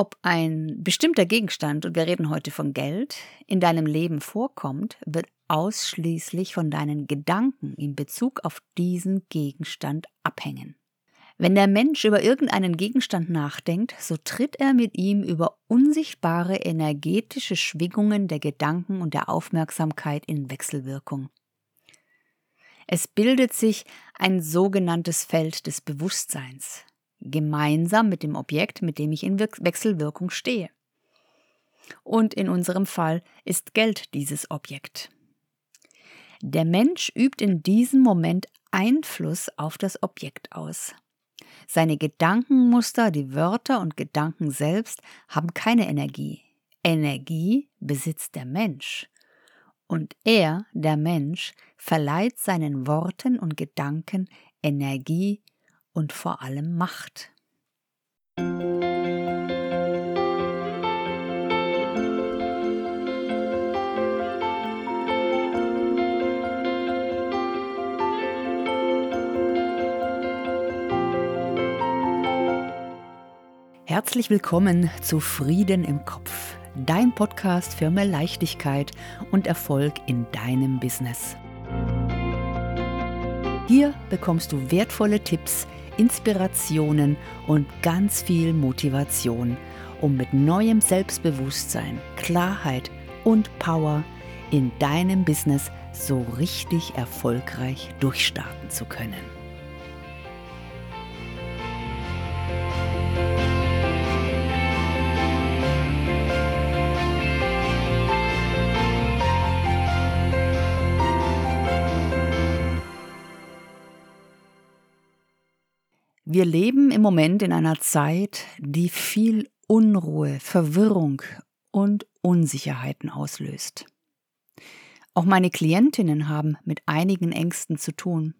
Ob ein bestimmter Gegenstand, und wir reden heute von Geld, in deinem Leben vorkommt, wird ausschließlich von deinen Gedanken in Bezug auf diesen Gegenstand abhängen. Wenn der Mensch über irgendeinen Gegenstand nachdenkt, so tritt er mit ihm über unsichtbare energetische Schwingungen der Gedanken und der Aufmerksamkeit in Wechselwirkung. Es bildet sich ein sogenanntes Feld des Bewusstseins, gemeinsam mit dem Objekt, mit dem ich in Wechselwirkung stehe. Und in unserem Fall ist Geld dieses Objekt. Der Mensch übt in diesem Moment Einfluss auf das Objekt aus. Seine Gedankenmuster, die Wörter und Gedanken selbst haben keine Energie. Energie besitzt der Mensch. Und er, der Mensch, verleiht seinen Worten und Gedanken Energie und vor allem Macht. Herzlich willkommen zu Frieden im Kopf, dein Podcast für mehr Leichtigkeit und Erfolg in deinem Business. Hier bekommst du wertvolle Tipps, Inspirationen und ganz viel Motivation, um mit neuem Selbstbewusstsein, Klarheit und Power in deinem Business so richtig erfolgreich durchstarten zu können. Wir leben im Moment in einer Zeit, die viel Unruhe, Verwirrung und Unsicherheiten auslöst. Auch meine Klientinnen haben mit einigen Ängsten zu tun,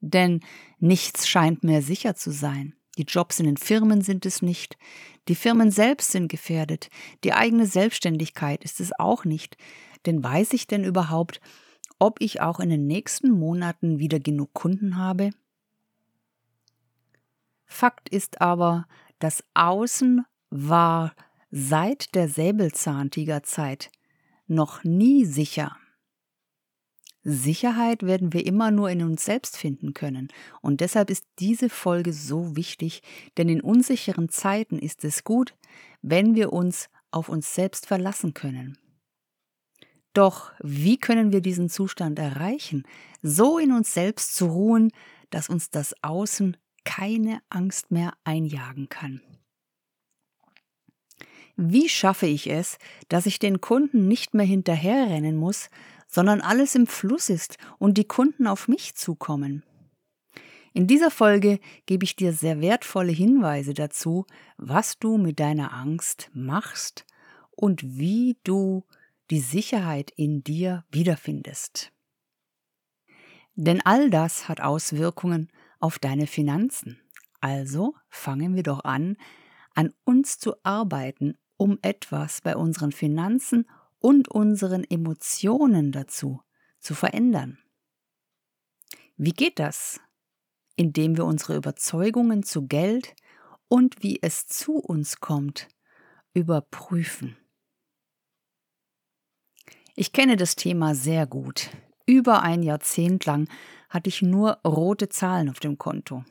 denn nichts scheint mehr sicher zu sein. Die Jobs in den Firmen sind es nicht, die Firmen selbst sind gefährdet, die eigene Selbstständigkeit ist es auch nicht, denn weiß ich denn überhaupt, ob ich auch in den nächsten Monaten wieder genug Kunden habe? Fakt ist aber, das Außen war seit der Säbelzahntigerzeit noch nie sicher. Sicherheit werden wir immer nur in uns selbst finden können. Und deshalb ist diese Folge so wichtig, denn in unsicheren Zeiten ist es gut, wenn wir uns auf uns selbst verlassen können. Doch wie können wir diesen Zustand erreichen, so in uns selbst zu ruhen, dass uns das Außen keine Angst mehr einjagen kann. Wie schaffe ich es, dass ich den Kunden nicht mehr hinterherrennen muss, sondern alles im Fluss ist und die Kunden auf mich zukommen? In dieser Folge gebe ich dir sehr wertvolle Hinweise dazu, was du mit deiner Angst machst und wie du die Sicherheit in dir wiederfindest. Denn all das hat Auswirkungen auf deine Finanzen. Also fangen wir doch an, an uns zu arbeiten, um etwas bei unseren Finanzen und unseren Emotionen dazu zu verändern. Wie geht das? Indem wir unsere Überzeugungen zu Geld und wie es zu uns kommt, überprüfen. Ich kenne das Thema sehr gut. Über ein Jahrzehnt lang hatte ich nur rote Zahlen auf dem Konto.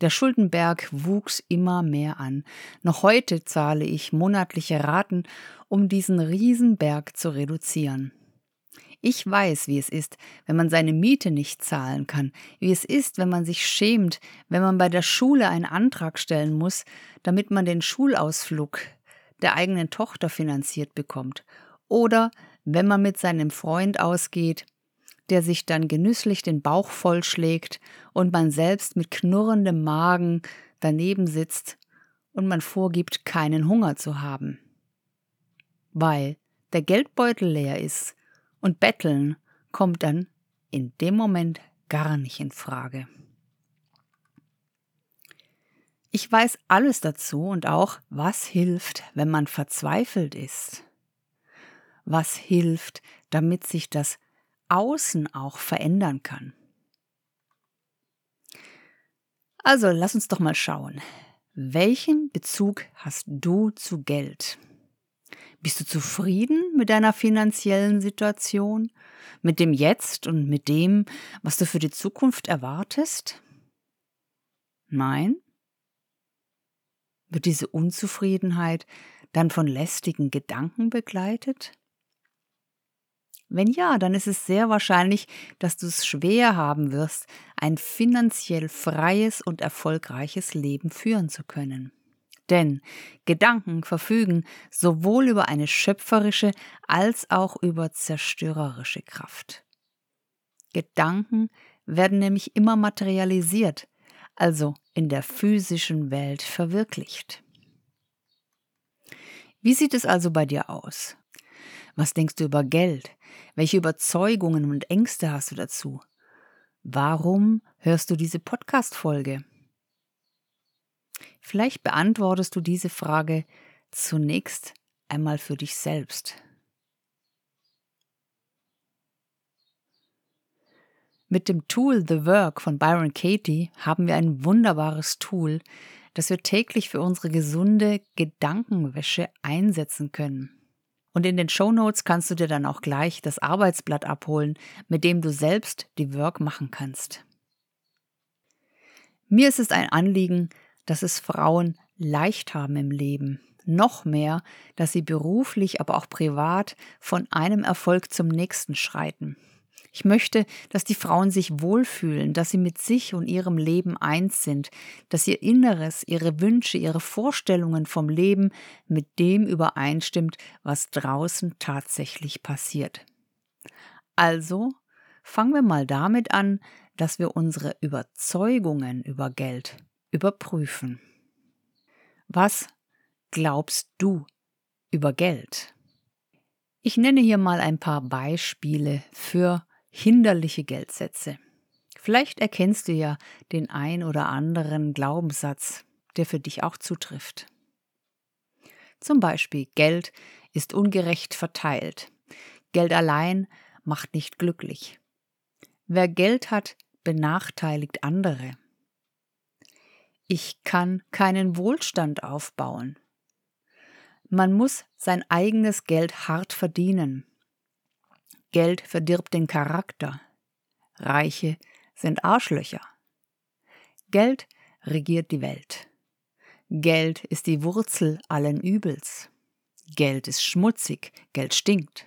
Der Schuldenberg wuchs immer mehr an. Noch heute zahle ich monatliche Raten, um diesen Riesenberg zu reduzieren. Ich weiß, wie es ist, wenn man seine Miete nicht zahlen kann, wie es ist, wenn man sich schämt, wenn man bei der Schule einen Antrag stellen muss, damit man den Schulausflug der eigenen Tochter finanziert bekommt, oder wenn man mit seinem Freund ausgeht, der sich dann genüsslich den Bauch vollschlägt und man selbst mit knurrendem Magen daneben sitzt und man vorgibt, keinen Hunger zu haben. Weil der Geldbeutel leer ist und Betteln kommt dann in dem Moment gar nicht in Frage. Ich weiß alles dazu und auch, was hilft, wenn man verzweifelt ist. Was hilft, damit sich das Außen auch verändern kann. Also lass uns doch mal schauen. Welchen Bezug hast du zu Geld? Bist du zufrieden mit deiner finanziellen Situation, mit dem Jetzt und mit dem, was du für die Zukunft erwartest? Nein? Wird diese Unzufriedenheit dann von lästigen Gedanken begleitet? Wenn ja, dann ist es sehr wahrscheinlich, dass du es schwer haben wirst, ein finanziell freies und erfolgreiches Leben führen zu können. Denn Gedanken verfügen sowohl über eine schöpferische als auch über zerstörerische Kraft. Gedanken werden nämlich immer materialisiert, also in der physischen Welt verwirklicht. Wie sieht es also bei dir aus? Was denkst du über Geld? Welche Überzeugungen und Ängste hast du dazu? Warum hörst du diese Podcast-Folge? Vielleicht beantwortest du diese Frage zunächst einmal für dich selbst. Mit dem Tool The Work von Byron Katie haben wir ein wunderbares Tool, das wir täglich für unsere gesunde Gedankenwäsche einsetzen können. Und in den Show Notes kannst du dir dann auch gleich das Arbeitsblatt abholen, mit dem du selbst die Work machen kannst. Mir ist es ein Anliegen, dass es Frauen leicht haben im Leben. Noch mehr, dass sie beruflich, aber auch privat von einem Erfolg zum nächsten schreiten. Ich möchte, dass die Frauen sich wohlfühlen, dass sie mit sich und ihrem Leben eins sind, dass ihr Inneres, ihre Wünsche, ihre Vorstellungen vom Leben mit dem übereinstimmt, was draußen tatsächlich passiert. Also fangen wir mal damit an, dass wir unsere Überzeugungen über Geld überprüfen. Was glaubst du über Geld? Ich nenne hier mal ein paar Beispiele für hinderliche Geldsätze. Vielleicht erkennst du ja den ein oder anderen Glaubenssatz, der für dich auch zutrifft. Zum Beispiel Geld ist ungerecht verteilt. Geld allein macht nicht glücklich. Wer Geld hat, benachteiligt andere. Ich kann keinen Wohlstand aufbauen. Man muss sein eigenes Geld hart verdienen. Geld verdirbt den Charakter. Reiche sind Arschlöcher. Geld regiert die Welt. Geld ist die Wurzel allen Übels. Geld ist schmutzig, Geld stinkt.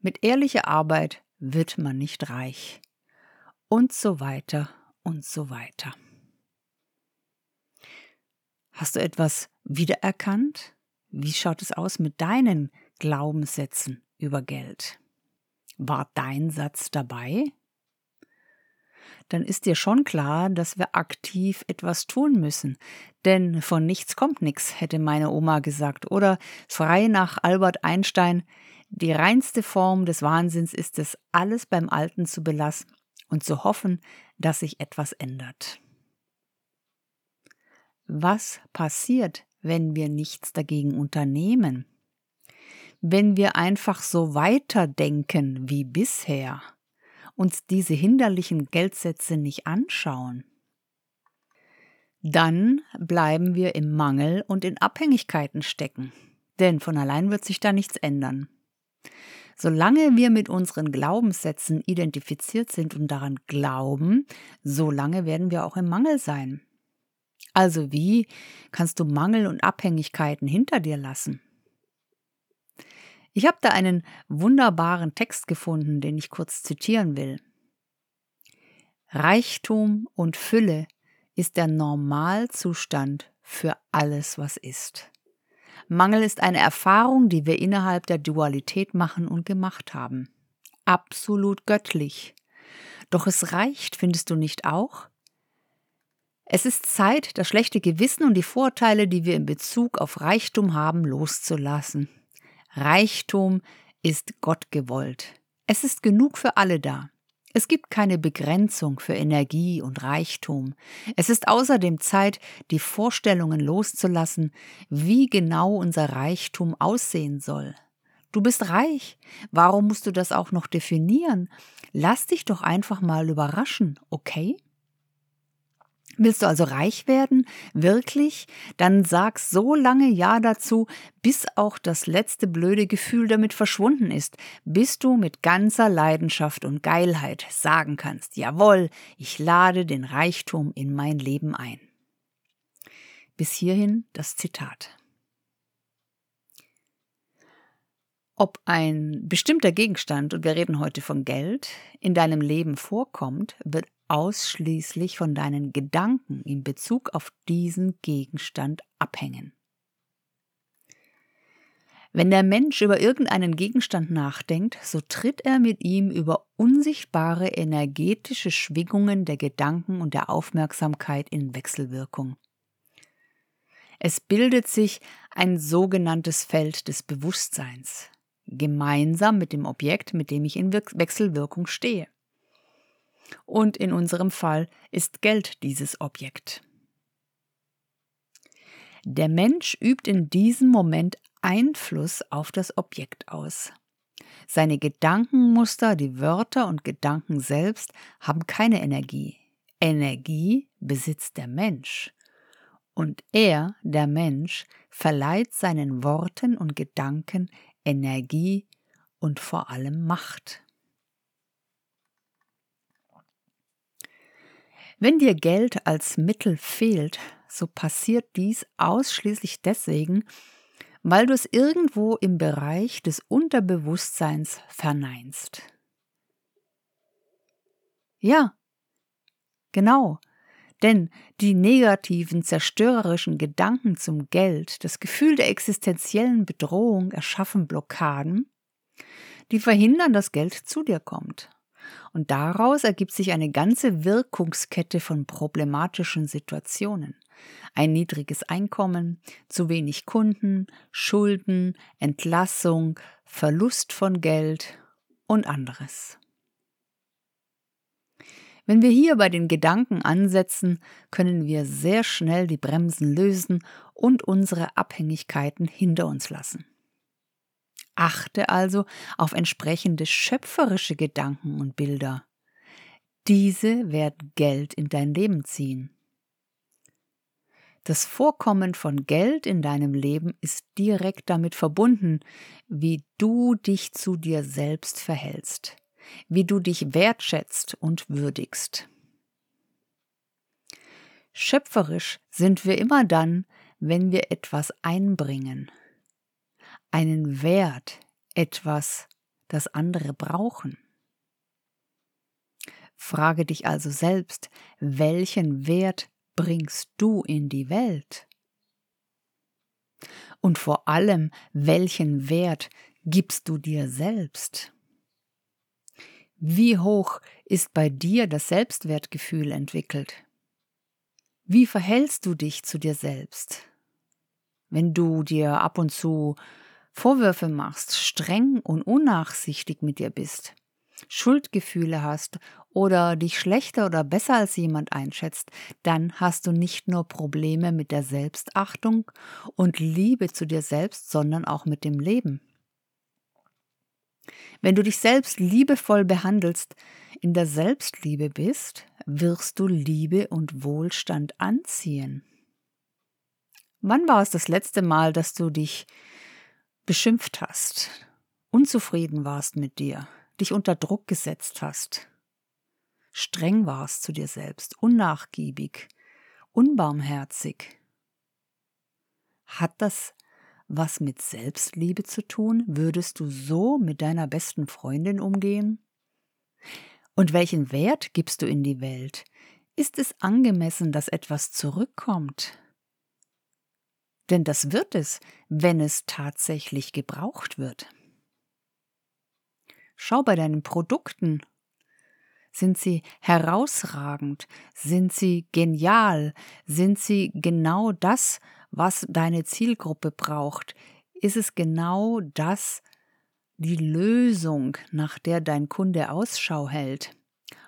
Mit ehrlicher Arbeit wird man nicht reich. Und so weiter und so weiter. Hast du etwas wiedererkannt? Wie schaut es aus mit deinen Glaubenssätzen über Geld? War dein Satz dabei? Dann ist dir schon klar, dass wir aktiv etwas tun müssen. Denn von nichts kommt nichts, hätte meine Oma gesagt. Oder frei nach Albert Einstein, die reinste Form des Wahnsinns ist es, alles beim Alten zu belassen und zu hoffen, dass sich etwas ändert. Was passiert, wenn wir nichts dagegen unternehmen? Wenn wir einfach so weiterdenken wie bisher, uns diese hinderlichen Geldsätze nicht anschauen, dann bleiben wir im Mangel und in Abhängigkeiten stecken, denn von allein wird sich da nichts ändern. Solange wir mit unseren Glaubenssätzen identifiziert sind und daran glauben, solange werden wir auch im Mangel sein. Also wie kannst du Mangel und Abhängigkeiten hinter dir lassen? Ich habe da einen wunderbaren Text gefunden, den ich kurz zitieren will. Reichtum und Fülle ist der Normalzustand für alles, was ist. Mangel ist eine Erfahrung, die wir innerhalb der Dualität machen und gemacht haben. Absolut göttlich. Doch es reicht, findest du nicht auch? Es ist Zeit, das schlechte Gewissen und die Vorteile, die wir in Bezug auf Reichtum haben, loszulassen. Reichtum ist Gott gewollt. Es ist genug für alle da. Es gibt keine Begrenzung für Energie und Reichtum. Es ist außerdem Zeit, die Vorstellungen loszulassen, wie genau unser Reichtum aussehen soll. Du bist reich. Warum musst du das auch noch definieren? Lass dich doch einfach mal überraschen, okay? Willst du also reich werden? Wirklich? Dann sag so lange Ja dazu, bis auch das letzte blöde Gefühl damit verschwunden ist, bis du mit ganzer Leidenschaft und Geilheit sagen kannst, jawohl, ich lade den Reichtum in mein Leben ein. Bis hierhin das Zitat. Ob ein bestimmter Gegenstand, und wir reden heute von Geld, in deinem Leben vorkommt, wird ausschließlich von deinen Gedanken in Bezug auf diesen Gegenstand abhängen. Wenn der Mensch über irgendeinen Gegenstand nachdenkt, so tritt er mit ihm über unsichtbare energetische Schwingungen der Gedanken und der Aufmerksamkeit in Wechselwirkung. Es bildet sich ein sogenanntes Feld des Bewusstseins gemeinsam mit dem Objekt, mit dem ich in Wechselwirkung stehe. Und in unserem Fall ist Geld dieses Objekt. Der Mensch übt in diesem Moment Einfluss auf das Objekt aus. Seine Gedankenmuster, die Wörter und Gedanken selbst haben keine Energie. Energie besitzt der Mensch. Und er, der Mensch, verleiht seinen Worten und Gedanken Energie und vor allem Macht. Wenn dir Geld als Mittel fehlt, so passiert dies ausschließlich deswegen, weil du es irgendwo im Bereich des Unterbewusstseins verneinst. Ja, genau, denn die negativen, zerstörerischen Gedanken zum Geld, das Gefühl der existenziellen Bedrohung erschaffen Blockaden, die verhindern, dass Geld zu dir kommt. Und daraus ergibt sich eine ganze Wirkungskette von problematischen Situationen. Ein niedriges Einkommen, zu wenig Kunden, Schulden, Entlassung, Verlust von Geld und anderes. Wenn wir hier bei den Gedanken ansetzen, können wir sehr schnell die Bremsen lösen und unsere Abhängigkeiten hinter uns lassen. Achte also auf entsprechende schöpferische Gedanken und Bilder. Diese werden Geld in dein Leben ziehen. Das Vorkommen von Geld in deinem Leben ist direkt damit verbunden, wie du dich zu dir selbst verhältst wie du dich wertschätzt und würdigst. Schöpferisch sind wir immer dann, wenn wir etwas einbringen, einen Wert, etwas, das andere brauchen. Frage dich also selbst, welchen Wert bringst du in die Welt? Und vor allem, welchen Wert gibst du dir selbst? Wie hoch ist bei dir das Selbstwertgefühl entwickelt? Wie verhältst du dich zu dir selbst? Wenn du dir ab und zu Vorwürfe machst, streng und unnachsichtig mit dir bist, Schuldgefühle hast oder dich schlechter oder besser als jemand einschätzt, dann hast du nicht nur Probleme mit der Selbstachtung und Liebe zu dir selbst, sondern auch mit dem Leben. Wenn du dich selbst liebevoll behandelst, in der Selbstliebe bist, wirst du Liebe und Wohlstand anziehen. Wann war es das letzte Mal, dass du dich beschimpft hast, unzufrieden warst mit dir, dich unter Druck gesetzt hast, streng warst zu dir selbst, unnachgiebig, unbarmherzig? Hat das was mit Selbstliebe zu tun? Würdest du so mit deiner besten Freundin umgehen? Und welchen Wert gibst du in die Welt? Ist es angemessen, dass etwas zurückkommt? Denn das wird es, wenn es tatsächlich gebraucht wird. Schau bei deinen Produkten. Sind sie herausragend? Sind sie genial? Sind sie genau das, was deine Zielgruppe braucht, ist es genau das, die Lösung, nach der dein Kunde Ausschau hält.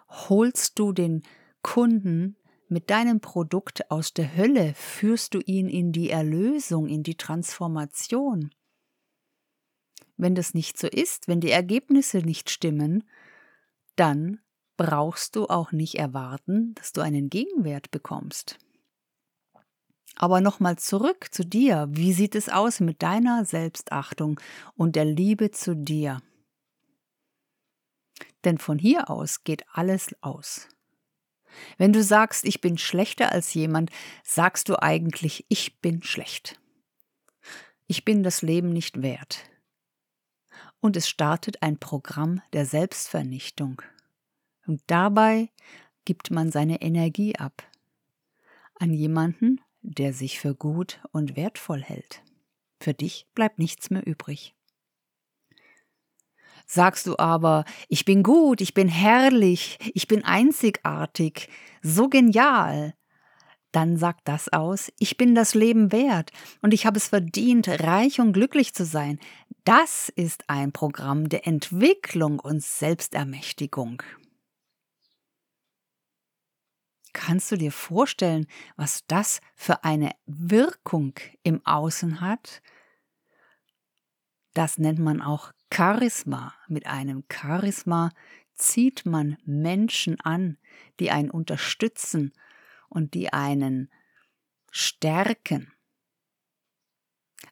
Holst du den Kunden mit deinem Produkt aus der Hölle, führst du ihn in die Erlösung, in die Transformation. Wenn das nicht so ist, wenn die Ergebnisse nicht stimmen, dann brauchst du auch nicht erwarten, dass du einen Gegenwert bekommst. Aber nochmal zurück zu dir. Wie sieht es aus mit deiner Selbstachtung und der Liebe zu dir? Denn von hier aus geht alles aus. Wenn du sagst, ich bin schlechter als jemand, sagst du eigentlich, ich bin schlecht. Ich bin das Leben nicht wert. Und es startet ein Programm der Selbstvernichtung. Und dabei gibt man seine Energie ab. An jemanden, der sich für gut und wertvoll hält. Für dich bleibt nichts mehr übrig. Sagst du aber, ich bin gut, ich bin herrlich, ich bin einzigartig, so genial, dann sagt das aus, ich bin das Leben wert und ich habe es verdient, reich und glücklich zu sein. Das ist ein Programm der Entwicklung und Selbstermächtigung. Kannst du dir vorstellen, was das für eine Wirkung im Außen hat? Das nennt man auch Charisma. Mit einem Charisma zieht man Menschen an, die einen unterstützen und die einen stärken.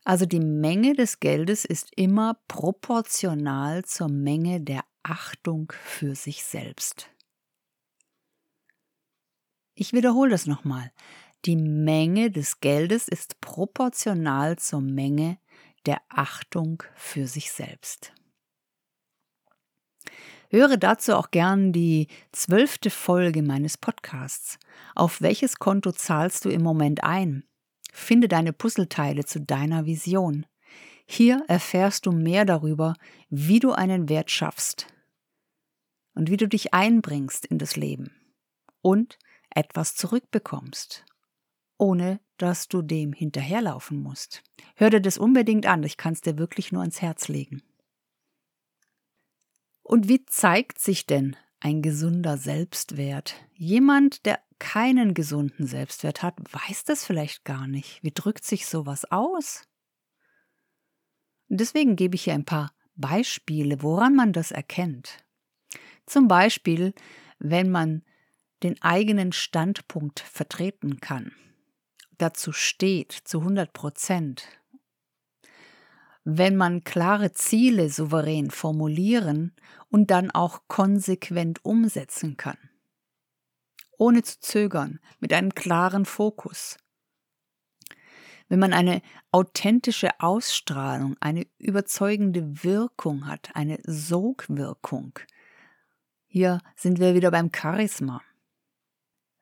Also die Menge des Geldes ist immer proportional zur Menge der Achtung für sich selbst. Ich wiederhole das nochmal. Die Menge des Geldes ist proportional zur Menge der Achtung für sich selbst. Höre dazu auch gern die zwölfte Folge meines Podcasts. Auf welches Konto zahlst du im Moment ein? Finde deine Puzzleteile zu deiner Vision. Hier erfährst du mehr darüber, wie du einen Wert schaffst und wie du dich einbringst in das Leben und etwas zurückbekommst, ohne dass du dem hinterherlaufen musst. Hör dir das unbedingt an, ich kann es dir wirklich nur ans Herz legen. Und wie zeigt sich denn ein gesunder Selbstwert? Jemand, der keinen gesunden Selbstwert hat, weiß das vielleicht gar nicht. Wie drückt sich sowas aus? Und deswegen gebe ich hier ein paar Beispiele, woran man das erkennt. Zum Beispiel, wenn man den eigenen Standpunkt vertreten kann, dazu steht zu 100 Prozent. Wenn man klare Ziele souverän formulieren und dann auch konsequent umsetzen kann. Ohne zu zögern, mit einem klaren Fokus. Wenn man eine authentische Ausstrahlung, eine überzeugende Wirkung hat, eine Sogwirkung. Hier sind wir wieder beim Charisma.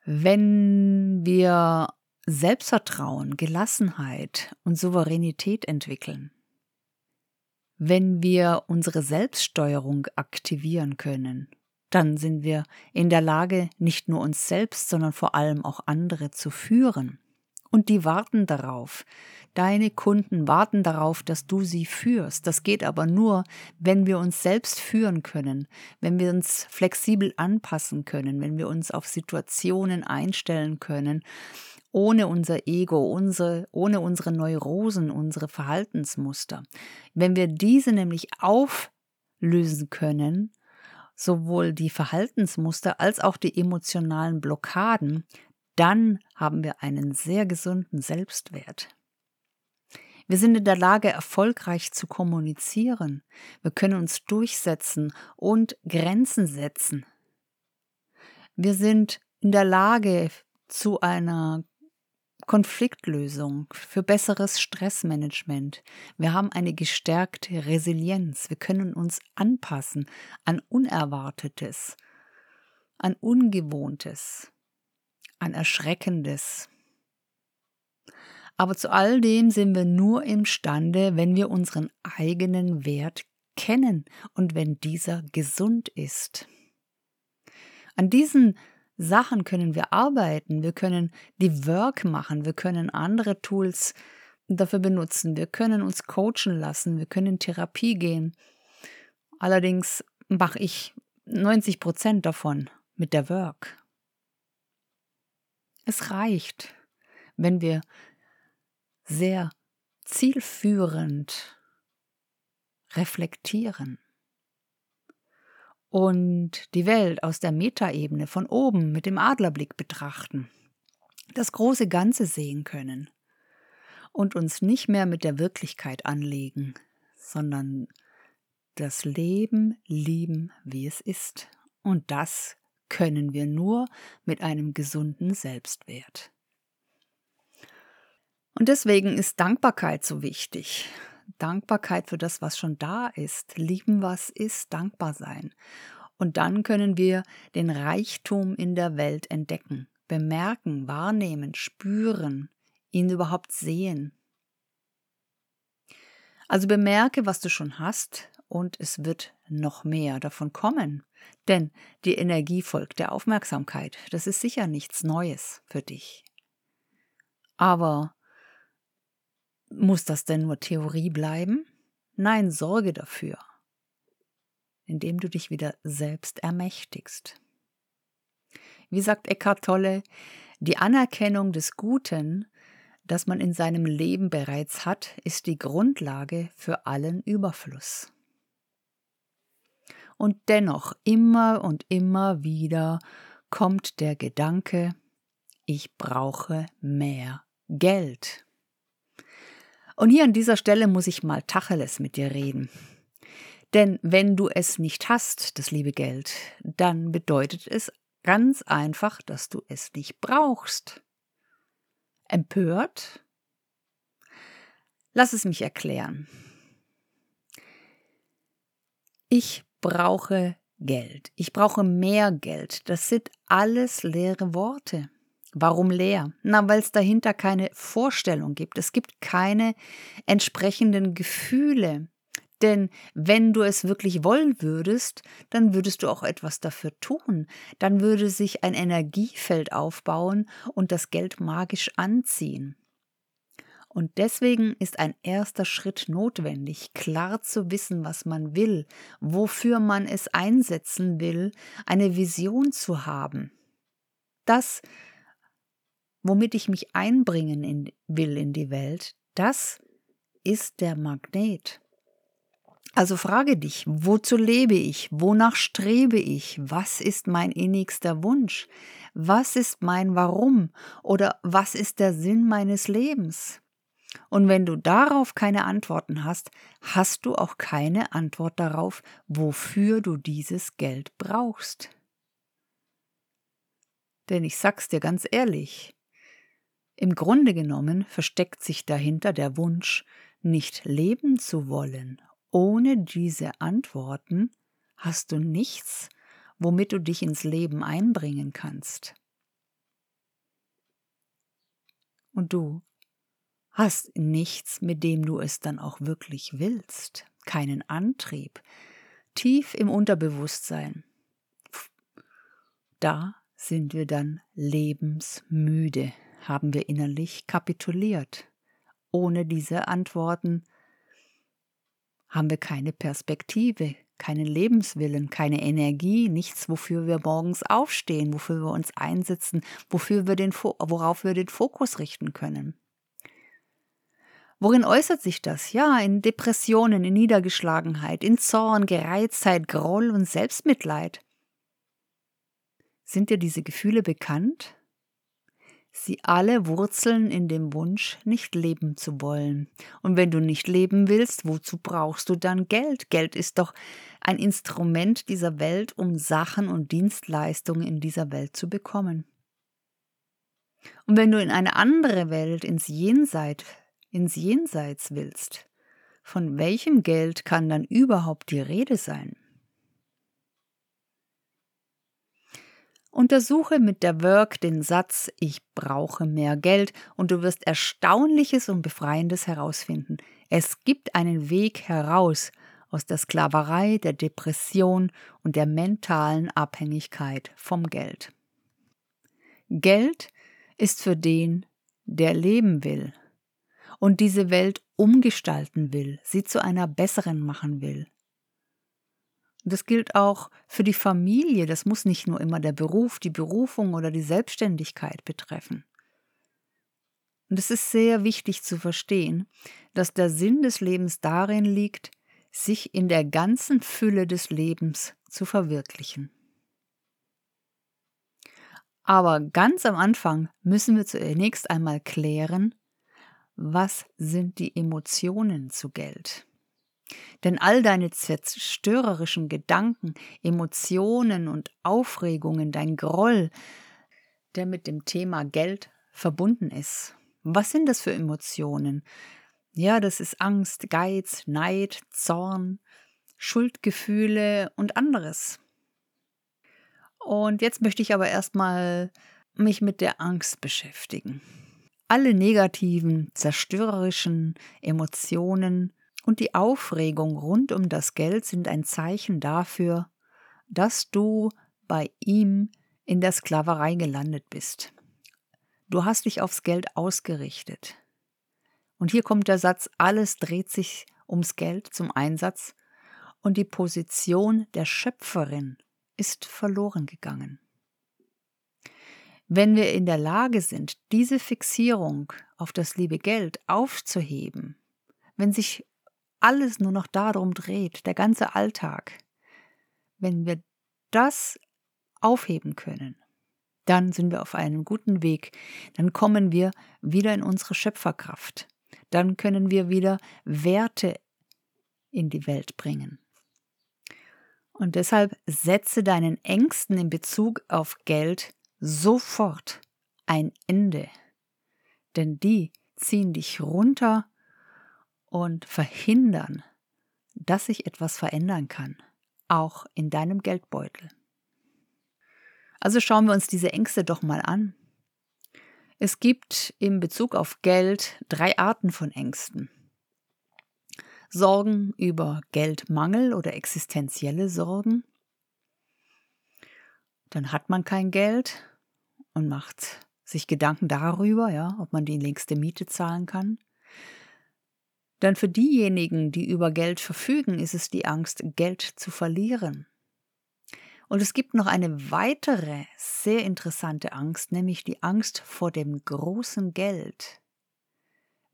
Wenn wir Selbstvertrauen, Gelassenheit und Souveränität entwickeln, wenn wir unsere Selbststeuerung aktivieren können, dann sind wir in der Lage, nicht nur uns selbst, sondern vor allem auch andere zu führen. Und die warten darauf. Deine Kunden warten darauf, dass du sie führst. Das geht aber nur, wenn wir uns selbst führen können, wenn wir uns flexibel anpassen können, wenn wir uns auf Situationen einstellen können, ohne unser Ego, unsere, ohne unsere Neurosen, unsere Verhaltensmuster. Wenn wir diese nämlich auflösen können, sowohl die Verhaltensmuster als auch die emotionalen Blockaden, dann haben wir einen sehr gesunden Selbstwert. Wir sind in der Lage, erfolgreich zu kommunizieren. Wir können uns durchsetzen und Grenzen setzen. Wir sind in der Lage zu einer Konfliktlösung, für besseres Stressmanagement. Wir haben eine gestärkte Resilienz. Wir können uns anpassen an Unerwartetes, an Ungewohntes ein Erschreckendes. Aber zu all dem sind wir nur imstande, wenn wir unseren eigenen Wert kennen und wenn dieser gesund ist. An diesen Sachen können wir arbeiten, wir können die Work machen, wir können andere Tools dafür benutzen, wir können uns coachen lassen, wir können in Therapie gehen. Allerdings mache ich 90 Prozent davon mit der Work. Es reicht, wenn wir sehr zielführend reflektieren und die Welt aus der Metaebene von oben mit dem Adlerblick betrachten, das große Ganze sehen können und uns nicht mehr mit der Wirklichkeit anlegen, sondern das Leben lieben, wie es ist. Und das können wir nur mit einem gesunden Selbstwert. Und deswegen ist Dankbarkeit so wichtig. Dankbarkeit für das, was schon da ist. Lieben, was ist, dankbar sein. Und dann können wir den Reichtum in der Welt entdecken, bemerken, wahrnehmen, spüren, ihn überhaupt sehen. Also bemerke, was du schon hast, und es wird noch mehr davon kommen. Denn die Energie folgt der Aufmerksamkeit. Das ist sicher nichts Neues für dich. Aber muss das denn nur Theorie bleiben? Nein, sorge dafür, indem du dich wieder selbst ermächtigst. Wie sagt Eckhart Tolle, die Anerkennung des Guten, das man in seinem Leben bereits hat, ist die Grundlage für allen Überfluss. Und dennoch immer und immer wieder kommt der Gedanke, ich brauche mehr Geld. Und hier an dieser Stelle muss ich mal Tacheles mit dir reden. Denn wenn du es nicht hast, das liebe Geld, dann bedeutet es ganz einfach, dass du es nicht brauchst. Empört? Lass es mich erklären. Ich brauche Geld. Ich brauche mehr Geld. Das sind alles leere Worte. Warum leer? Na, weil es dahinter keine Vorstellung gibt. Es gibt keine entsprechenden Gefühle. Denn wenn du es wirklich wollen würdest, dann würdest du auch etwas dafür tun. Dann würde sich ein Energiefeld aufbauen und das Geld magisch anziehen. Und deswegen ist ein erster Schritt notwendig, klar zu wissen, was man will, wofür man es einsetzen will, eine Vision zu haben. Das womit ich mich einbringen in, will in die Welt, das ist der Magnet. Also frage dich, wozu lebe ich? Wonach strebe ich? Was ist mein innigster Wunsch? Was ist mein Warum? Oder was ist der Sinn meines Lebens? Und wenn du darauf keine Antworten hast, hast du auch keine Antwort darauf, wofür du dieses Geld brauchst. Denn ich sag's dir ganz ehrlich, im Grunde genommen versteckt sich dahinter der Wunsch, nicht leben zu wollen. Ohne diese Antworten hast du nichts, womit du dich ins Leben einbringen kannst. Und du hast nichts, mit dem du es dann auch wirklich willst, keinen Antrieb, tief im Unterbewusstsein. Da sind wir dann lebensmüde haben wir innerlich kapituliert. Ohne diese Antworten haben wir keine Perspektive, keinen Lebenswillen, keine Energie, nichts, wofür wir morgens aufstehen, wofür wir uns einsetzen, wofür wir den, worauf wir den Fokus richten können. Worin äußert sich das? Ja, in Depressionen, in Niedergeschlagenheit, in Zorn, Gereiztheit, Groll und Selbstmitleid. Sind dir diese Gefühle bekannt? Sie alle wurzeln in dem Wunsch, nicht leben zu wollen. Und wenn du nicht leben willst, wozu brauchst du dann Geld? Geld ist doch ein Instrument dieser Welt, um Sachen und Dienstleistungen in dieser Welt zu bekommen. Und wenn du in eine andere Welt, ins Jenseits, ins Jenseits willst, von welchem Geld kann dann überhaupt die Rede sein? Untersuche mit der Work den Satz Ich brauche mehr Geld und du wirst Erstaunliches und Befreiendes herausfinden. Es gibt einen Weg heraus aus der Sklaverei, der Depression und der mentalen Abhängigkeit vom Geld. Geld ist für den, der leben will und diese Welt umgestalten will, sie zu einer besseren machen will. Das gilt auch für die Familie. Das muss nicht nur immer der Beruf, die Berufung oder die Selbstständigkeit betreffen. Und es ist sehr wichtig zu verstehen, dass der Sinn des Lebens darin liegt, sich in der ganzen Fülle des Lebens zu verwirklichen. Aber ganz am Anfang müssen wir zunächst einmal klären, was sind die Emotionen zu Geld? Denn all deine zerstörerischen Gedanken, Emotionen und Aufregungen, dein Groll, der mit dem Thema Geld verbunden ist. Was sind das für Emotionen? Ja, das ist Angst, Geiz, Neid, Zorn, Schuldgefühle und anderes. Und jetzt möchte ich aber erstmal mich mit der Angst beschäftigen. Alle negativen, zerstörerischen Emotionen und die Aufregung rund um das Geld sind ein Zeichen dafür, dass du bei ihm in der Sklaverei gelandet bist. Du hast dich aufs Geld ausgerichtet. Und hier kommt der Satz, alles dreht sich ums Geld zum Einsatz und die Position der Schöpferin ist verloren gegangen. Wenn wir in der Lage sind, diese Fixierung auf das liebe Geld aufzuheben, wenn sich alles nur noch darum dreht, der ganze Alltag, wenn wir das aufheben können, dann sind wir auf einem guten Weg, dann kommen wir wieder in unsere Schöpferkraft, dann können wir wieder Werte in die Welt bringen. Und deshalb setze deinen Ängsten in Bezug auf Geld sofort ein Ende, denn die ziehen dich runter und verhindern, dass sich etwas verändern kann, auch in deinem Geldbeutel. Also schauen wir uns diese Ängste doch mal an. Es gibt in Bezug auf Geld drei Arten von Ängsten. Sorgen über Geldmangel oder existenzielle Sorgen. Dann hat man kein Geld und macht sich Gedanken darüber, ja, ob man die nächste Miete zahlen kann. Dann für diejenigen, die über Geld verfügen, ist es die Angst, Geld zu verlieren. Und es gibt noch eine weitere sehr interessante Angst, nämlich die Angst vor dem großen Geld.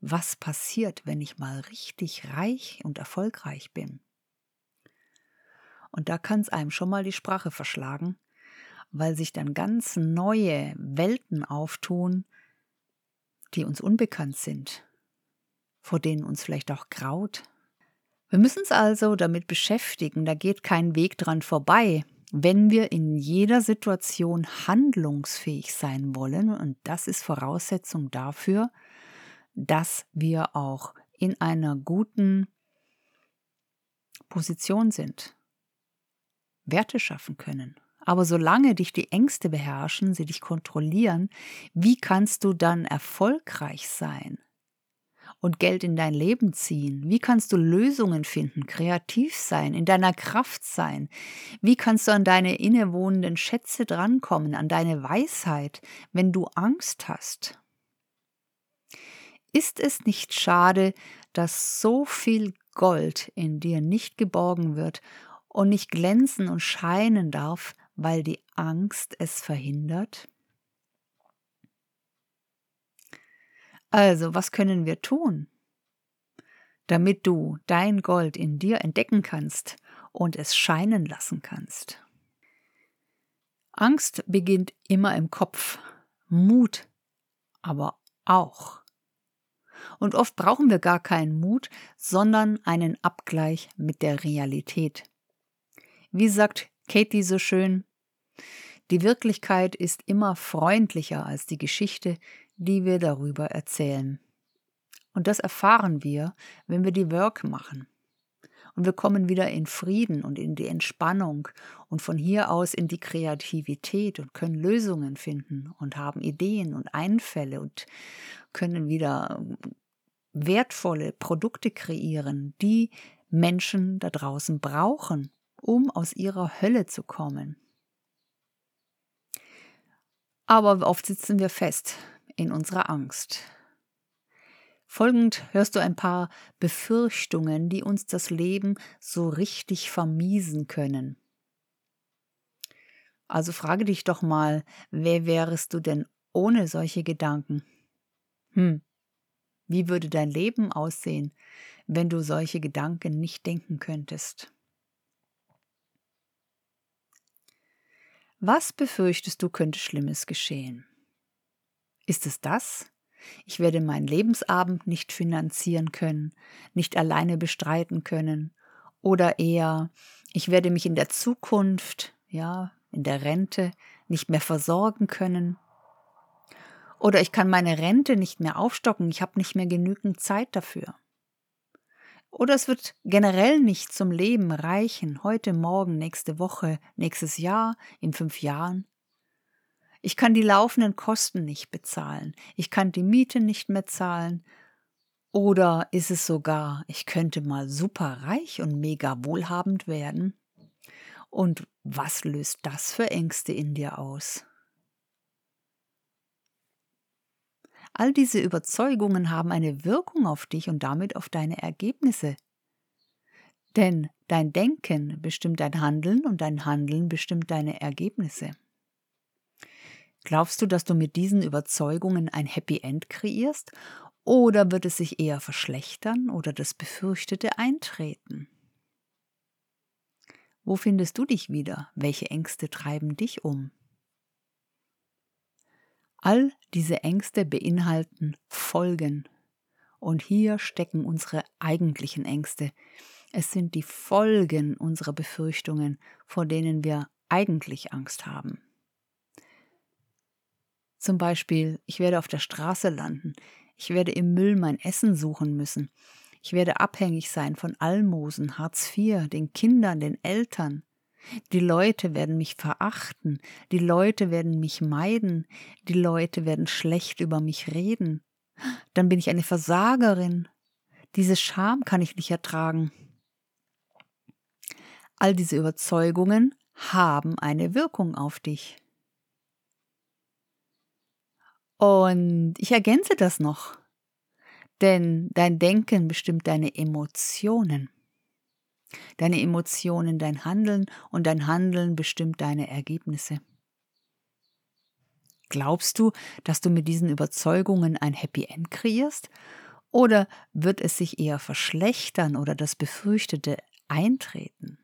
Was passiert, wenn ich mal richtig reich und erfolgreich bin? Und da kann es einem schon mal die Sprache verschlagen, weil sich dann ganz neue Welten auftun, die uns unbekannt sind, vor denen uns vielleicht auch graut. Wir müssen uns also damit beschäftigen, da geht kein Weg dran vorbei, wenn wir in jeder Situation handlungsfähig sein wollen, und das ist Voraussetzung dafür, dass wir auch in einer guten Position sind, Werte schaffen können. Aber solange dich die Ängste beherrschen, sie dich kontrollieren, wie kannst du dann erfolgreich sein? Und Geld in dein Leben ziehen? Wie kannst du Lösungen finden, kreativ sein, in deiner Kraft sein? Wie kannst du an deine innewohnenden Schätze drankommen, an deine Weisheit, wenn du Angst hast? Ist es nicht schade, dass so viel Gold in dir nicht geborgen wird und nicht glänzen und scheinen darf, weil die Angst es verhindert? Also, was können wir tun, damit du dein Gold in dir entdecken kannst und es scheinen lassen kannst? Angst beginnt immer im Kopf, Mut aber auch. Und oft brauchen wir gar keinen Mut, sondern einen Abgleich mit der Realität. Wie sagt Katie so schön, die Wirklichkeit ist immer freundlicher als die Geschichte, die wir darüber erzählen. Und das erfahren wir, wenn wir die Work machen. Und wir kommen wieder in Frieden und in die Entspannung und von hier aus in die Kreativität und können Lösungen finden und haben Ideen und Einfälle und können wieder wertvolle Produkte kreieren, die Menschen da draußen brauchen, um aus ihrer Hölle zu kommen. Aber oft sitzen wir fest in unserer Angst. Folgend hörst du ein paar Befürchtungen, die uns das Leben so richtig vermiesen können. Also frage dich doch mal, wer wärest du denn ohne solche Gedanken? Hm, wie würde dein Leben aussehen, wenn du solche Gedanken nicht denken könntest? Was befürchtest du könnte Schlimmes geschehen? Ist es das? Ich werde meinen Lebensabend nicht finanzieren können, nicht alleine bestreiten können, oder eher, ich werde mich in der Zukunft, ja, in der Rente nicht mehr versorgen können. Oder ich kann meine Rente nicht mehr aufstocken, ich habe nicht mehr genügend Zeit dafür. Oder es wird generell nicht zum Leben reichen, heute, morgen, nächste Woche, nächstes Jahr, in fünf Jahren. Ich kann die laufenden Kosten nicht bezahlen, ich kann die Miete nicht mehr zahlen. Oder ist es sogar, ich könnte mal super reich und mega wohlhabend werden? Und was löst das für Ängste in dir aus? All diese Überzeugungen haben eine Wirkung auf dich und damit auf deine Ergebnisse. Denn dein Denken bestimmt dein Handeln und dein Handeln bestimmt deine Ergebnisse. Glaubst du, dass du mit diesen Überzeugungen ein Happy End kreierst oder wird es sich eher verschlechtern oder das Befürchtete eintreten? Wo findest du dich wieder? Welche Ängste treiben dich um? All diese Ängste beinhalten Folgen. Und hier stecken unsere eigentlichen Ängste. Es sind die Folgen unserer Befürchtungen, vor denen wir eigentlich Angst haben. Zum Beispiel, ich werde auf der Straße landen, ich werde im Müll mein Essen suchen müssen, ich werde abhängig sein von Almosen, Hartz IV, den Kindern, den Eltern. Die Leute werden mich verachten, die Leute werden mich meiden, die Leute werden schlecht über mich reden. Dann bin ich eine Versagerin. Diese Scham kann ich nicht ertragen. All diese Überzeugungen haben eine Wirkung auf dich. Und ich ergänze das noch. Denn dein Denken bestimmt deine Emotionen. Deine Emotionen dein Handeln und dein Handeln bestimmt deine Ergebnisse. Glaubst du, dass du mit diesen Überzeugungen ein Happy End kreierst? Oder wird es sich eher verschlechtern oder das Befürchtete eintreten?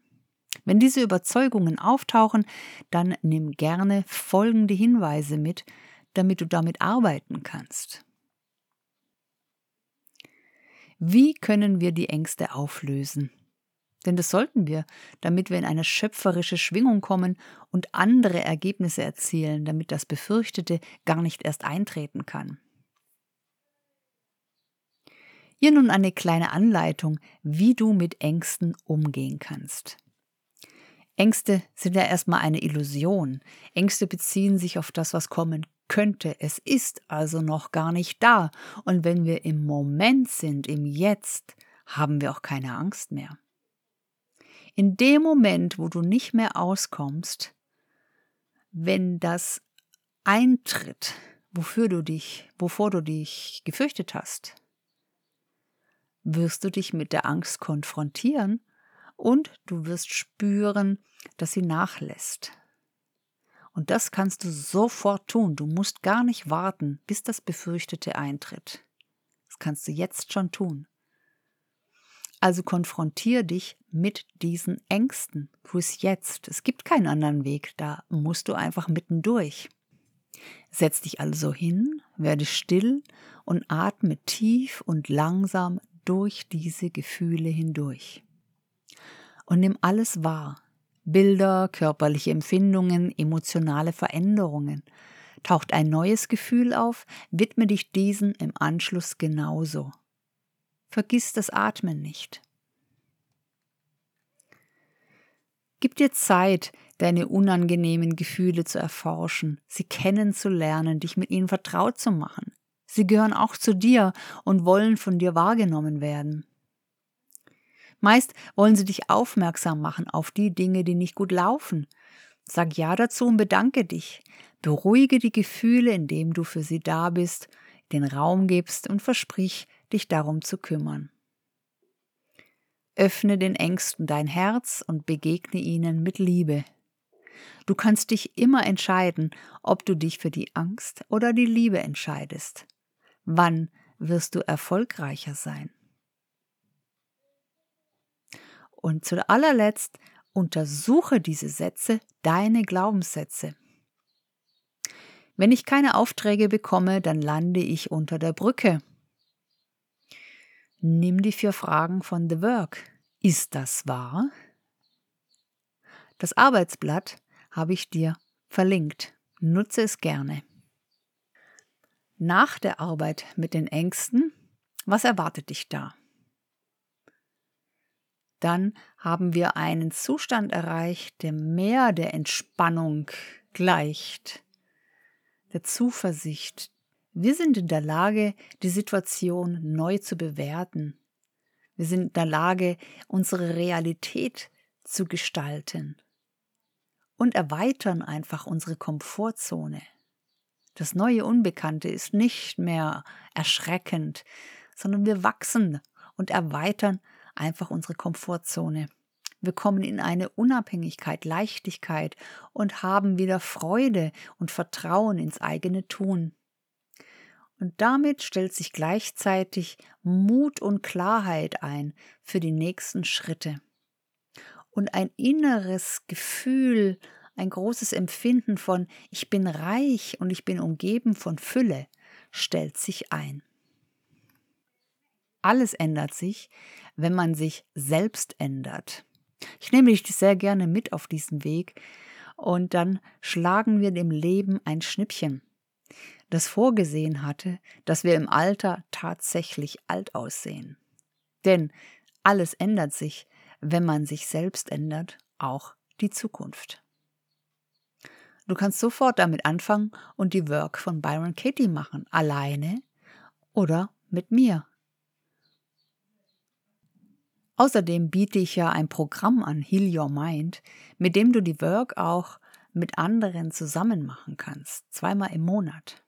Wenn diese Überzeugungen auftauchen, dann nimm gerne folgende Hinweise mit, damit du damit arbeiten kannst. Wie können wir die Ängste auflösen? Denn das sollten wir, damit wir in eine schöpferische Schwingung kommen und andere Ergebnisse erzielen, damit das Befürchtete gar nicht erst eintreten kann. Hier nun eine kleine Anleitung, wie du mit Ängsten umgehen kannst. Ängste sind ja erstmal eine Illusion. Ängste beziehen sich auf das, was kommen könnte. Es ist also noch gar nicht da. Und wenn wir im Moment sind, im Jetzt, haben wir auch keine Angst mehr. In dem Moment, wo du nicht mehr auskommst, wenn das eintritt, wofür du dich, wovor du dich gefürchtet hast, wirst du dich mit der Angst konfrontieren und du wirst spüren, dass sie nachlässt. Und das kannst du sofort tun. Du musst gar nicht warten, bis das Befürchtete eintritt. Das kannst du jetzt schon tun. Also konfrontier dich mit diesen Ängsten. Tu es jetzt. Es gibt keinen anderen Weg. Da musst du einfach mittendurch. Setz dich also hin, werde still und atme tief und langsam durch diese Gefühle hindurch. Und nimm alles wahr, Bilder, körperliche Empfindungen, emotionale Veränderungen. Taucht ein neues Gefühl auf, widme dich diesen im Anschluss genauso. Vergiss das Atmen nicht. Gib dir Zeit, deine unangenehmen Gefühle zu erforschen, sie kennenzulernen, dich mit ihnen vertraut zu machen. Sie gehören auch zu dir und wollen von dir wahrgenommen werden. Meist wollen sie dich aufmerksam machen auf die Dinge, die nicht gut laufen. Sag Ja dazu und bedanke dich. Beruhige die Gefühle, indem du für sie da bist, den Raum gibst und versprich, dich darum zu kümmern. Öffne den Ängsten dein Herz und begegne ihnen mit Liebe. Du kannst dich immer entscheiden, ob du dich für die Angst oder die Liebe entscheidest. Wann wirst du erfolgreicher sein? Und zu allerletzt untersuche diese Sätze, deine Glaubenssätze. Wenn ich keine Aufträge bekomme, dann lande ich unter der Brücke. Nimm die vier Fragen von The Work. Ist das wahr? Das Arbeitsblatt habe ich dir verlinkt. Nutze es gerne. Nach der Arbeit mit den Ängsten, was erwartet dich da? Dann haben wir einen Zustand erreicht, der mehr der Entspannung gleicht, der Zuversicht. Wir sind in der Lage, die Situation neu zu bewerten. Wir sind in der Lage, unsere Realität zu gestalten und erweitern einfach unsere Komfortzone. Das neue Unbekannte ist nicht mehr erschreckend, sondern wir wachsen und erweitern einfach unsere Komfortzone. Wir kommen in eine Unabhängigkeit, Leichtigkeit und haben wieder Freude und Vertrauen ins eigene Tun. Und damit stellt sich gleichzeitig Mut und Klarheit ein für die nächsten Schritte und ein inneres Gefühl, ein großes Empfinden von ich bin reich und ich bin umgeben von Fülle stellt sich ein. Alles ändert sich, wenn man sich selbst ändert. Ich nehme dich sehr gerne mit auf diesen Weg und dann schlagen wir dem Leben ein Schnippchen, das vorgesehen hatte, dass wir im Alter tatsächlich alt aussehen. Denn alles ändert sich, wenn man sich selbst ändert, auch die Zukunft. Du kannst sofort damit anfangen und die Work von Byron Katie machen, alleine oder mit mir. Außerdem biete ich ja ein Programm an, Heal Your Mind, mit dem du die Work auch mit anderen zusammen machen kannst, zweimal im Monat.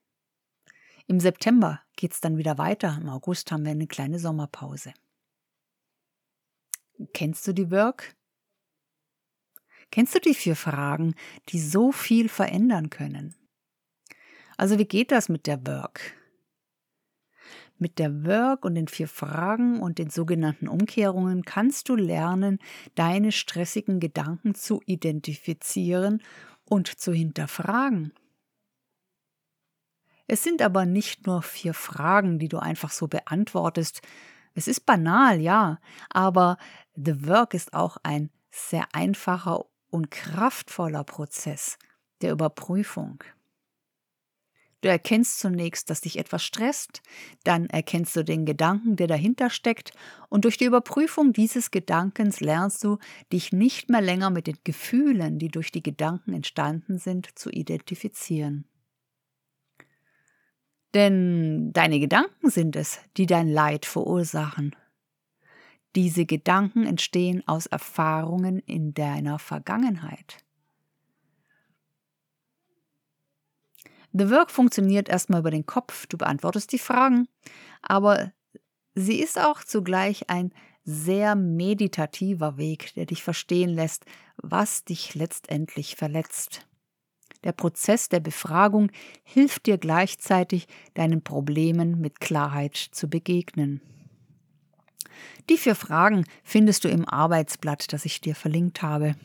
Im September geht es dann wieder weiter, im August haben wir eine kleine Sommerpause. Kennst du die Work? Kennst du die vier Fragen, die so viel verändern können? Also wie geht das mit der Work? Mit der Work und den vier Fragen und den sogenannten Umkehrungen kannst du lernen, deine stressigen Gedanken zu identifizieren und zu hinterfragen. Es sind aber nicht nur vier Fragen, die du einfach so beantwortest, es ist banal, ja, aber The Work ist auch ein sehr einfacher und kraftvoller Prozess der Überprüfung. Du erkennst zunächst, dass dich etwas stresst, dann erkennst du den Gedanken, der dahinter steckt, und durch die Überprüfung dieses Gedankens lernst du, dich nicht mehr länger mit den Gefühlen, die durch die Gedanken entstanden sind, zu identifizieren. Denn deine Gedanken sind es, die dein Leid verursachen. Diese Gedanken entstehen aus Erfahrungen in deiner Vergangenheit. The Work funktioniert erstmal über den Kopf, du beantwortest die Fragen, aber sie ist auch zugleich ein sehr meditativer Weg, der dich verstehen lässt, was dich letztendlich verletzt. Der Prozess der Befragung hilft dir gleichzeitig, deinen Problemen mit Klarheit zu begegnen. Die vier Fragen findest du im Arbeitsblatt, das ich dir verlinkt habe.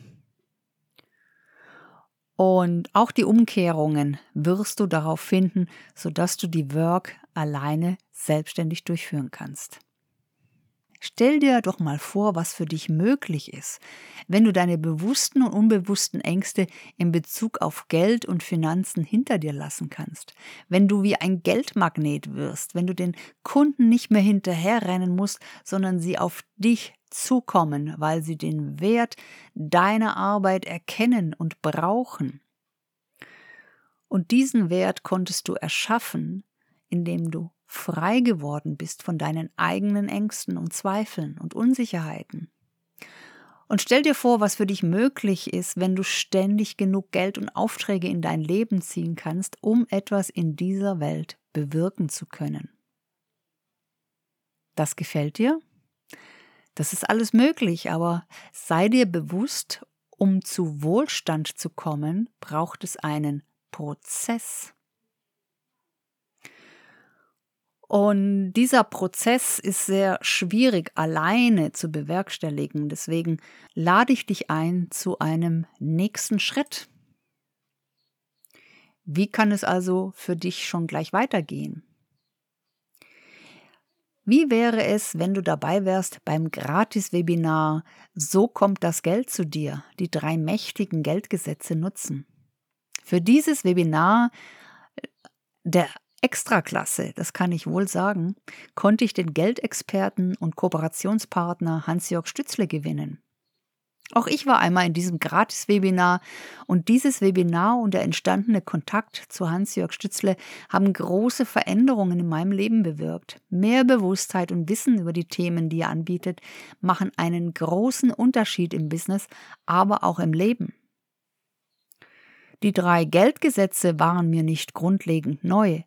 Und auch die Umkehrungen wirst du darauf finden, sodass du die Work alleine selbstständig durchführen kannst. Stell dir doch mal vor, was für dich möglich ist, wenn du deine bewussten und unbewussten Ängste in Bezug auf Geld und Finanzen hinter dir lassen kannst, wenn du wie ein Geldmagnet wirst, wenn du den Kunden nicht mehr hinterherrennen musst, sondern sie auf dich zukommen, weil sie den Wert deiner Arbeit erkennen und brauchen. Und diesen Wert konntest du erschaffen, indem du frei geworden bist von deinen eigenen Ängsten und Zweifeln und Unsicherheiten. Und stell dir vor, was für dich möglich ist, wenn du ständig genug Geld und Aufträge in dein Leben ziehen kannst, um etwas in dieser Welt bewirken zu können. Das gefällt dir? Das ist alles möglich, aber sei dir bewusst, um zu Wohlstand zu kommen, braucht es einen Prozess. Und dieser Prozess ist sehr schwierig alleine zu bewerkstelligen. Deswegen lade ich dich ein zu einem nächsten Schritt. Wie kann es also für dich schon gleich weitergehen? Wie wäre es, wenn du dabei wärst beim Gratis-Webinar So kommt das Geld zu dir, die drei mächtigen Geldgesetze nutzen? Für dieses Webinar äh, der Extraklasse, das kann ich wohl sagen, konnte ich den Geldexperten und Kooperationspartner Hans-Jörg Stützle gewinnen. Auch ich war einmal in diesem Gratis-Webinar und dieses Webinar und der entstandene Kontakt zu Hans-Jörg Stützle haben große Veränderungen in meinem Leben bewirkt. Mehr Bewusstheit und Wissen über die Themen, die er anbietet, machen einen großen Unterschied im Business, aber auch im Leben. Die drei Geldgesetze waren mir nicht grundlegend neu.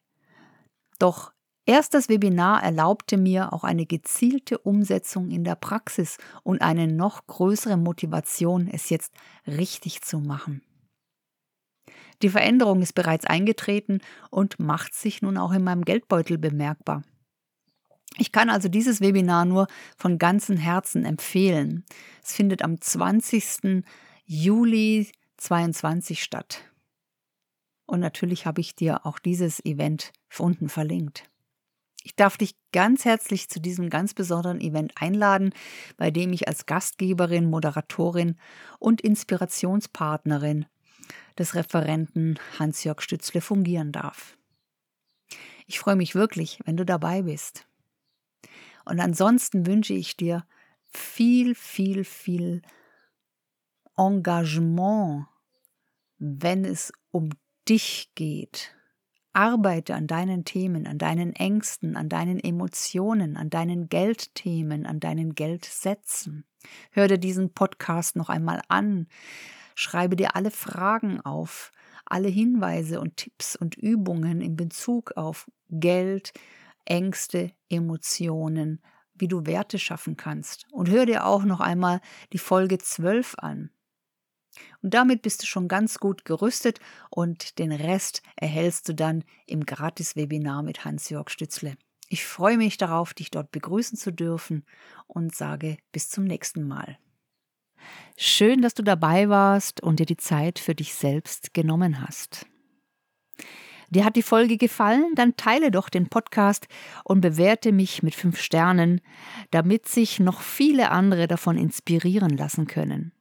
Doch Erst das Webinar erlaubte mir auch eine gezielte Umsetzung in der Praxis und eine noch größere Motivation, es jetzt richtig zu machen. Die Veränderung ist bereits eingetreten und macht sich nun auch in meinem Geldbeutel bemerkbar. Ich kann also dieses Webinar nur von ganzem Herzen empfehlen. Es findet am 20. Juli 2022 statt. Und natürlich habe ich dir auch dieses Event unten verlinkt. Ich darf dich ganz herzlich zu diesem ganz besonderen Event einladen, bei dem ich als Gastgeberin, Moderatorin und Inspirationspartnerin des Referenten Hans-Jörg Stützle fungieren darf. Ich freue mich wirklich, wenn du dabei bist. Und ansonsten wünsche ich dir viel, viel, viel Engagement, wenn es um dich geht Arbeite an deinen Themen, an deinen Ängsten, an deinen Emotionen, an deinen Geldthemen, an deinen Geldsätzen. Hör dir diesen Podcast noch einmal an. Schreibe dir alle Fragen auf, alle Hinweise und Tipps und Übungen in Bezug auf Geld, Ängste, Emotionen, wie du Werte schaffen kannst. Und hör dir auch noch einmal die Folge 12 an. Und damit bist du schon ganz gut gerüstet und den Rest erhältst du dann im Gratis-Webinar mit Hans-Jörg Stützle. Ich freue mich darauf, dich dort begrüßen zu dürfen und sage bis zum nächsten Mal. Schön, dass du dabei warst und dir die Zeit für dich selbst genommen hast. Dir hat die Folge gefallen? Dann teile doch den Podcast und bewerte mich mit fünf Sternen, damit sich noch viele andere davon inspirieren lassen können.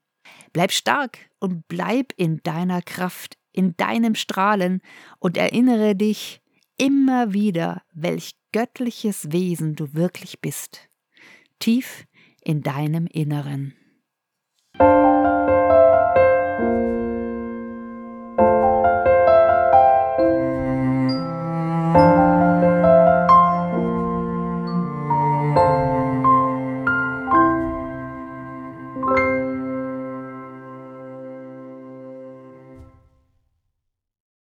Bleib stark und bleib in deiner Kraft, in deinem Strahlen und erinnere dich immer wieder, welch göttliches Wesen du wirklich bist, tief in deinem Inneren.